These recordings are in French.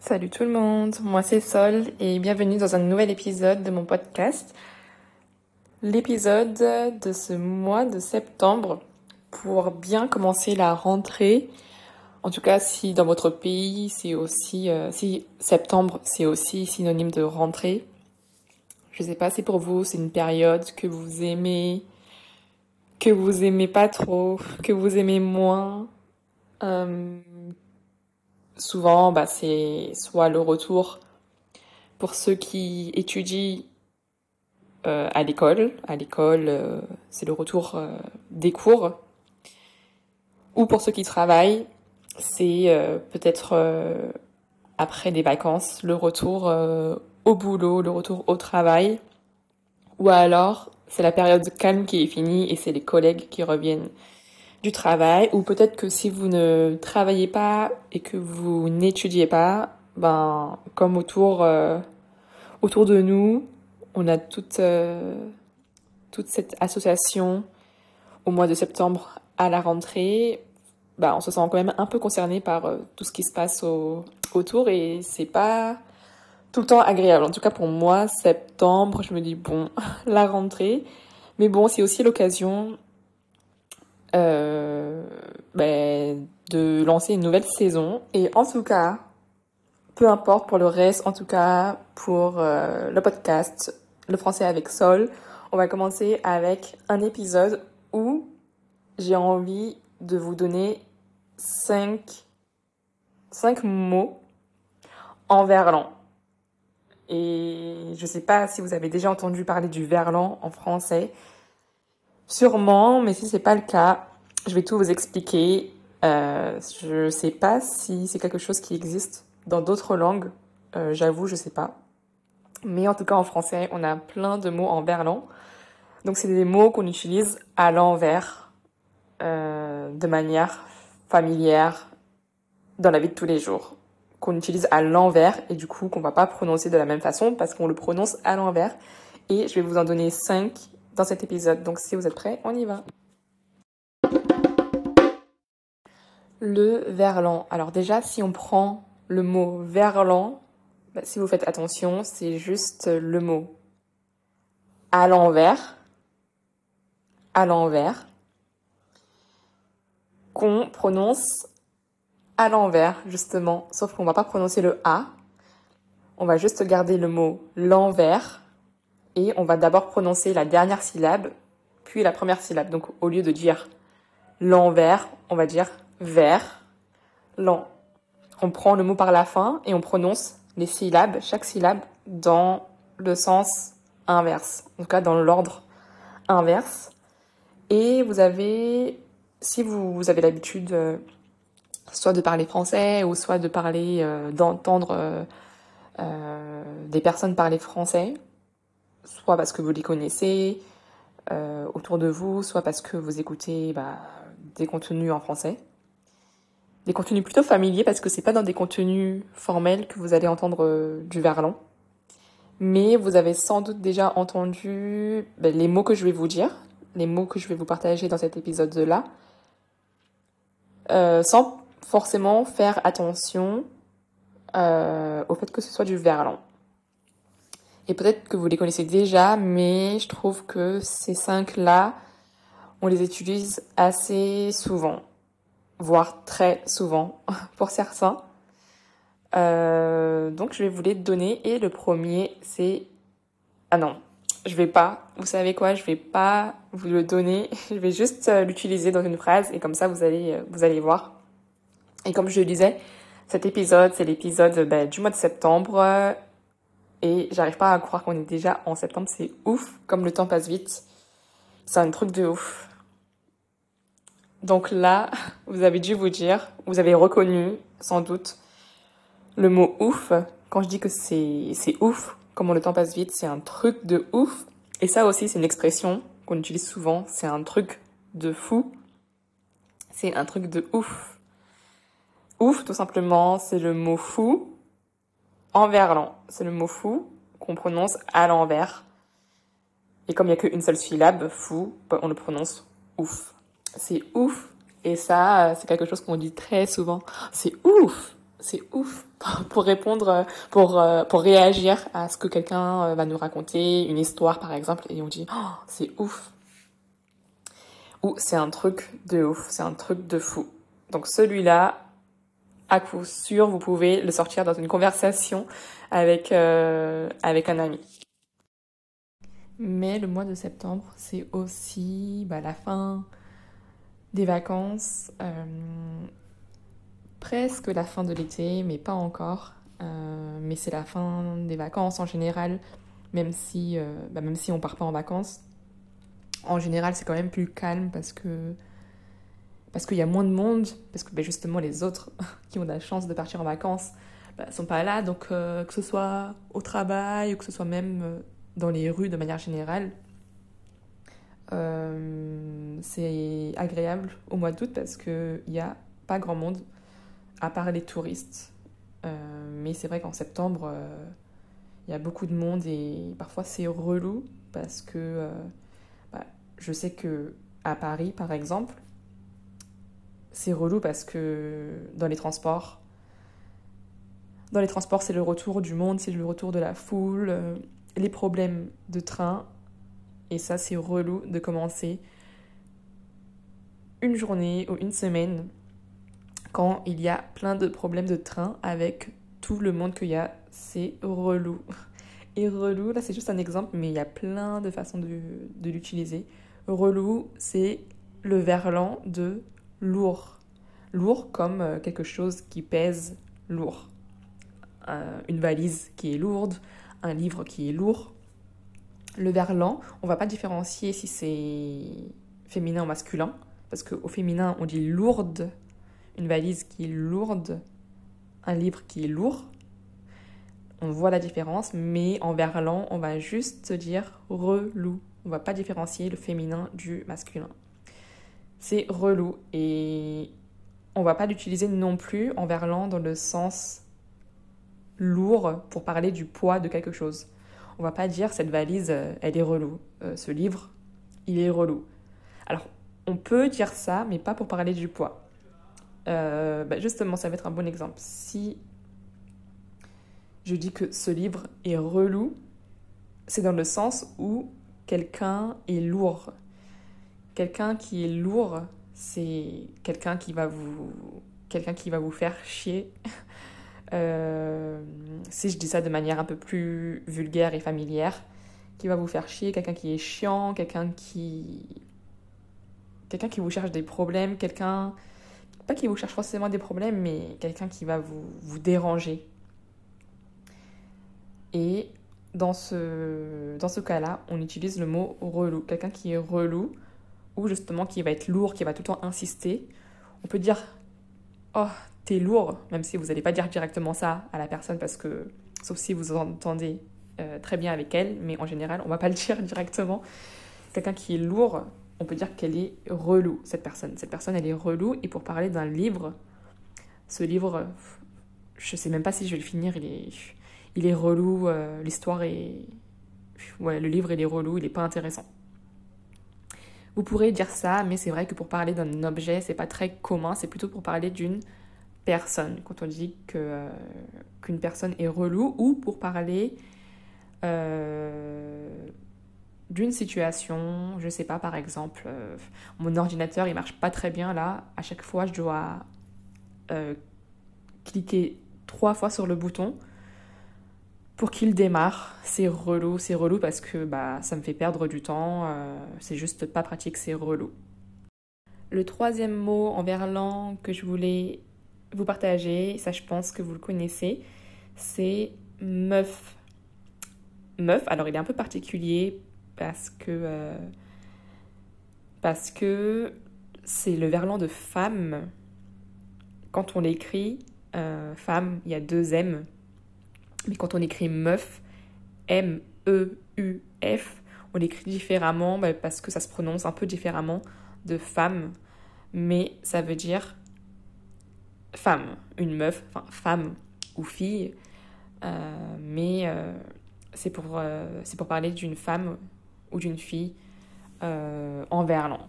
Salut tout le monde, moi c'est Sol et bienvenue dans un nouvel épisode de mon podcast. L'épisode de ce mois de septembre pour bien commencer la rentrée. En tout cas, si dans votre pays c'est aussi, euh, si septembre c'est aussi synonyme de rentrée. Je sais pas si pour vous c'est une période que vous aimez, que vous aimez pas trop, que vous aimez moins. Euh, souvent, bah, c'est soit le retour pour ceux qui étudient euh, à l'école. À l'école, euh, c'est le retour euh, des cours. Ou pour ceux qui travaillent, c'est peut-être après des vacances, le retour au boulot, le retour au travail. Ou alors, c'est la période calme qui est finie et c'est les collègues qui reviennent du travail ou peut-être que si vous ne travaillez pas et que vous n'étudiez pas, ben comme autour euh, autour de nous, on a toute euh, toute cette association au mois de septembre à la rentrée, ben, on se sent quand même un peu concerné par euh, tout ce qui se passe au, autour et c'est pas tout le temps agréable. En tout cas pour moi, septembre, je me dis bon, la rentrée. Mais bon, c'est aussi l'occasion euh, ben, de lancer une nouvelle saison. Et en tout cas, peu importe pour le reste, en tout cas pour euh, le podcast, le français avec Sol, on va commencer avec un épisode où j'ai envie de vous donner 5 cinq mots en verlan. Et je sais pas si vous avez déjà entendu parler du verlan en français. Sûrement, mais si c'est pas le cas, je vais tout vous expliquer. Euh, je sais pas si c'est quelque chose qui existe dans d'autres langues. Euh, J'avoue, je sais pas. Mais en tout cas, en français, on a plein de mots en verlan. Donc, c'est des mots qu'on utilise à l'envers, euh, de manière familière, dans la vie de tous les jours. Qu'on utilise à l'envers et du coup qu'on va pas prononcer de la même façon parce qu'on le prononce à l'envers. Et je vais vous en donner cinq dans cet épisode. Donc si vous êtes prêts, on y va. Le verlan. Alors déjà, si on prend le mot verlan, bah, si vous faites attention, c'est juste le mot à l'envers, à l'envers, qu'on prononce à l'envers, justement. Sauf qu'on va pas prononcer le A. On va juste garder le mot l'envers et on va d'abord prononcer la dernière syllabe, puis la première syllabe. Donc au lieu de dire l'envers, on va dire vers, l'en. On prend le mot par la fin et on prononce les syllabes, chaque syllabe, dans le sens inverse, en tout cas dans l'ordre inverse. Et vous avez, si vous, avez l'habitude euh, soit de parler français ou soit de parler, euh, d'entendre euh, des personnes parler français, soit parce que vous les connaissez euh, autour de vous, soit parce que vous écoutez bah, des contenus en français. Des contenus plutôt familiers parce que c'est pas dans des contenus formels que vous allez entendre euh, du verlan. Mais vous avez sans doute déjà entendu ben, les mots que je vais vous dire, les mots que je vais vous partager dans cet épisode-là, euh, sans forcément faire attention au fait que ce soit du verlan. Et peut-être que vous les connaissez déjà, mais je trouve que ces cinq-là, on les utilise assez souvent, voire très souvent pour certains. Euh, donc je vais vous les donner. Et le premier c'est ah non je vais pas vous savez quoi je vais pas vous le donner. Je vais juste euh, l'utiliser dans une phrase et comme ça vous allez euh, vous allez voir. Et comme je le disais cet épisode c'est l'épisode ben, du mois de septembre et j'arrive pas à croire qu'on est déjà en septembre. C'est ouf, comme le temps passe vite. C'est un truc de ouf. Donc là, vous avez dû vous dire, vous avez reconnu, sans doute, le mot ouf. Quand je dis que c'est, ouf, comment le temps passe vite, c'est un truc de ouf. Et ça aussi, c'est une expression qu'on utilise souvent. C'est un truc de fou. C'est un truc de ouf. Ouf, tout simplement, c'est le mot fou en verlan. C'est le mot fou qu'on prononce à l'envers. Et comme il n'y a qu'une seule syllabe, fou, on le prononce ouf. C'est ouf. Et ça, c'est quelque chose qu'on dit très souvent. C'est ouf. c'est ouf pour répondre, pour, pour réagir à ce que quelqu'un va nous raconter, une histoire par exemple, et on dit oh, c'est ouf. Ou c'est un truc de ouf, c'est un truc de fou. Donc celui-là, à coup sûr, vous pouvez le sortir dans une conversation avec, euh, avec un ami. Mais le mois de septembre, c'est aussi bah, la fin des vacances, euh, presque la fin de l'été, mais pas encore. Euh, mais c'est la fin des vacances en général, même si, bah, même si on part pas en vacances. En général, c'est quand même plus calme parce que parce qu'il y a moins de monde, parce que bah, justement les autres qui ont la chance de partir en vacances ne bah, sont pas là, donc que ce soit au travail ou que ce soit même dans les rues de manière générale. Euh, c'est agréable au mois d'août parce qu'il n'y a pas grand monde, à part les touristes. Euh, mais c'est vrai qu'en septembre, euh, il y a beaucoup de monde et parfois c'est relou parce que bah, je sais que à Paris, par exemple, c'est relou parce que dans les transports, dans les transports, c'est le retour du monde, c'est le retour de la foule, les problèmes de train. Et ça, c'est relou de commencer une journée ou une semaine quand il y a plein de problèmes de train avec tout le monde qu'il y a. C'est relou. Et relou, là, c'est juste un exemple, mais il y a plein de façons de, de l'utiliser. Relou, c'est le verlan de lourd. Lourd comme euh, quelque chose qui pèse lourd. Euh, une valise qui est lourde, un livre qui est lourd. Le verlan, on va pas différencier si c'est féminin ou masculin, parce qu'au féminin, on dit lourde, une valise qui est lourde, un livre qui est lourd. On voit la différence, mais en verlan, on va juste dire relou. On va pas différencier le féminin du masculin. C'est relou et on va pas l'utiliser non plus en verlan dans le sens lourd pour parler du poids de quelque chose. On va pas dire cette valise, euh, elle est relou. Euh, ce livre, il est relou. Alors, on peut dire ça, mais pas pour parler du poids. Euh, bah, justement, ça va être un bon exemple. Si je dis que ce livre est relou, c'est dans le sens où quelqu'un est lourd. Quelqu'un qui est lourd, c'est quelqu'un qui va vous quelqu'un qui va vous faire chier Euh, si je dis ça de manière un peu plus vulgaire et familière, qui va vous faire chier, quelqu'un qui est chiant, quelqu'un qui quelqu'un qui vous cherche des problèmes, quelqu'un pas qui vous cherche forcément des problèmes, mais quelqu'un qui va vous, vous déranger. Et dans ce, dans ce cas-là, on utilise le mot relou. Quelqu'un qui est relou, justement qui va être lourd, qui va tout le temps insister. On peut dire Oh, t'es lourd, même si vous n'allez pas dire directement ça à la personne parce que, sauf si vous entendez euh, très bien avec elle, mais en général, on va pas le dire directement. Quelqu'un qui est lourd, on peut dire qu'elle est relou, cette personne. Cette personne, elle est relou, et pour parler d'un livre, ce livre, je sais même pas si je vais le finir, il est, il est relou, euh, l'histoire est... Ouais, le livre, il est relou, il est pas intéressant. Vous pourrez dire ça, mais c'est vrai que pour parler d'un objet, c'est pas très commun, c'est plutôt pour parler d'une personne, quand on dit que, euh, qu'une personne est relou, ou pour parler euh, d'une situation, je sais pas, par exemple, euh, mon ordinateur il marche pas très bien là, à chaque fois je dois cliquer trois fois sur le bouton pour qu'il démarre. C'est relou, c'est relou parce que bah, ça me fait perdre du temps, c'est juste pas pratique, c'est relou. Le troisième mot en verlan que je voulais vous partager, ça je pense que vous le connaissez, c'est meuf. Meuf, alors il est un peu particulier parce que euh, parce que c'est le verlan de femme. Quand on l'écrit, euh, femme, il y a deux M. Mais quand on écrit meuf, M-E-U-F, on l'écrit différemment bah, parce que ça se prononce un peu différemment de femme. Mais ça veut dire femme, une meuf, enfin femme ou fille, euh, mais euh, c'est pour, euh, pour parler d'une femme ou d'une fille en verlan.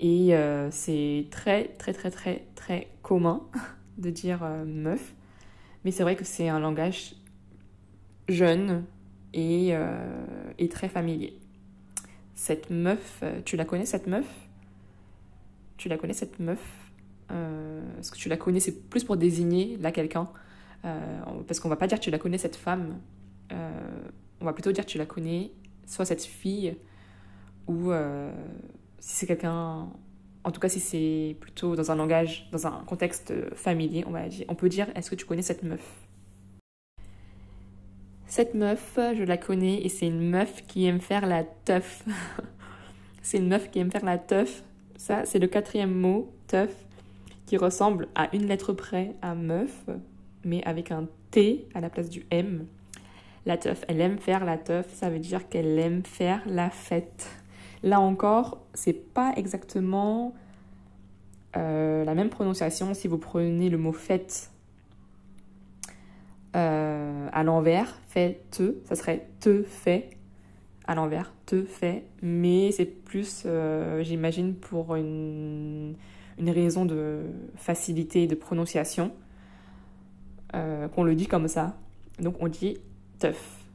Et c'est très très très très très commun de dire meuf, mais c'est vrai que c'est un langage jeune et, et très familier. Cette meuf, tu la connais cette meuf? Tu la connais cette meuf? Est-ce que tu la connais? C'est plus pour désigner là quelqu'un. parce qu'on va pas dire tu la connais cette femme. on va plutôt dire tu la connais, soit cette fille, ou si c'est quelqu'un en tout cas si c'est plutôt dans un langage, dans un contexte familier, on, va dire, on peut dire est-ce que tu connais cette meuf? Cette meuf, je la connais et c'est une meuf qui aime faire la teuf. c'est une meuf qui aime faire la teuf. Ça, c'est le quatrième mot, teuf, qui ressemble à une lettre près à meuf, mais avec un T à la place du M. La teuf, elle aime faire la teuf, ça veut dire qu'elle aime faire la fête. Là encore, c'est pas exactement euh, la même prononciation si vous prenez le mot fête euh, à l'envers, fait te, ça serait te fait à l'envers, te fait, mais c'est plus, euh, j'imagine, pour une, une, raison de facilité de prononciation qu'on le dit comme ça. Donc on dit teuf.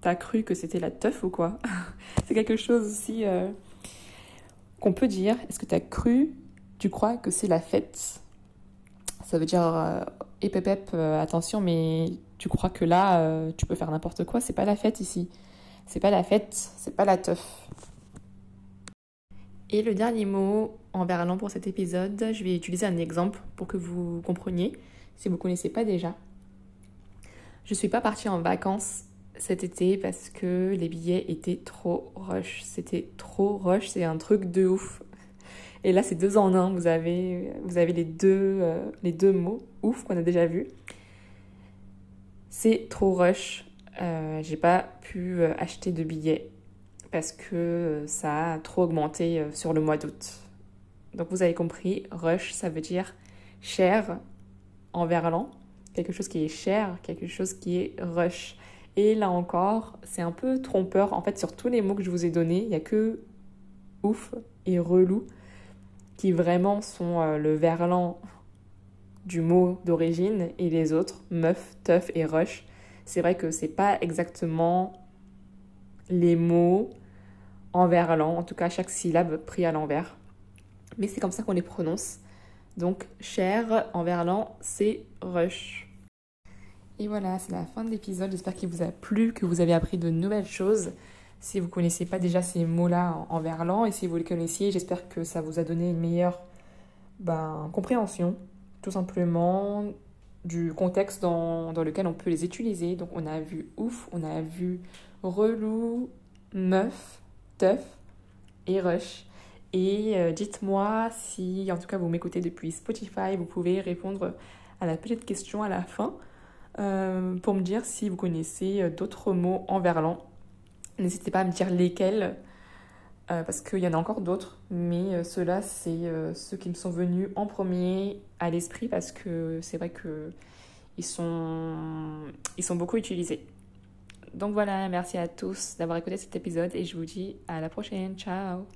T'as cru que c'était la teuf ou quoi C'est quelque chose aussi euh, qu'on peut dire. Est-ce que t'as cru Tu crois que c'est la fête? Ça veut dire euh, euh, attention, mais tu crois que là, tu peux faire n'importe quoi? C'est pas la fête ici. C'est pas la fête, c'est pas la teuf. Et le dernier mot en verlan pour cet épisode, je vais utiliser un exemple pour que vous compreniez, si vous ne connaissez pas déjà. Je suis pas partie en vacances cet été parce que les billets étaient trop rush. C'était trop rush, c'est un truc de ouf. Et là, c'est deux en un. Vous avez, vous avez les, deux, euh, les deux mots ouf qu'on a déjà vu. C'est trop rush. Euh, j'ai pas pu euh, acheter de billets parce que ça a trop augmenté sur le mois d'août. Donc vous avez compris, rush, ça veut dire cher en verlan. Quelque chose qui est cher, quelque chose qui est rush. Et là encore, c'est un peu trompeur. En fait, sur tous les mots que je vous ai donnés, il n'y a que ouf et relou qui vraiment sont euh, le verlan du mot d'origine et les autres, meuf, teuf et rush. C'est vrai que c'est pas exactement les mots en verlan, en tout cas chaque syllabe pris à l'envers. Mais c'est comme ça qu'on les prononce. Donc cher en verlan, c'est rush. Et voilà, c'est la fin de l'épisode. J'espère qu'il vous a plu, que vous avez appris de nouvelles choses. Si vous ne connaissez pas déjà ces mots-là en, verlan et si vous les connaissiez, j'espère que ça vous a donné une meilleure ben, compréhension, tout simplement, du contexte dans, dans, lequel on peut les utiliser. Donc on a vu ouf, on a vu relou, meuf, teuf et rush. Et euh, dites-moi si, en tout cas, vous m'écoutez depuis Spotify, vous pouvez répondre à la petite question à la fin. Euh, pour me dire si vous connaissez euh, d'autres mots en verlan. N'hésitez pas à me dire lesquels, euh, parce qu'il y en a encore d'autres, mais ceux-là, c'est ceux qui me sont venus en premier à l'esprit, parce que c'est vrai que ils sont, ils sont beaucoup utilisés. Donc voilà, merci à tous d'avoir écouté cet épisode et je vous dis à la prochaine. Ciao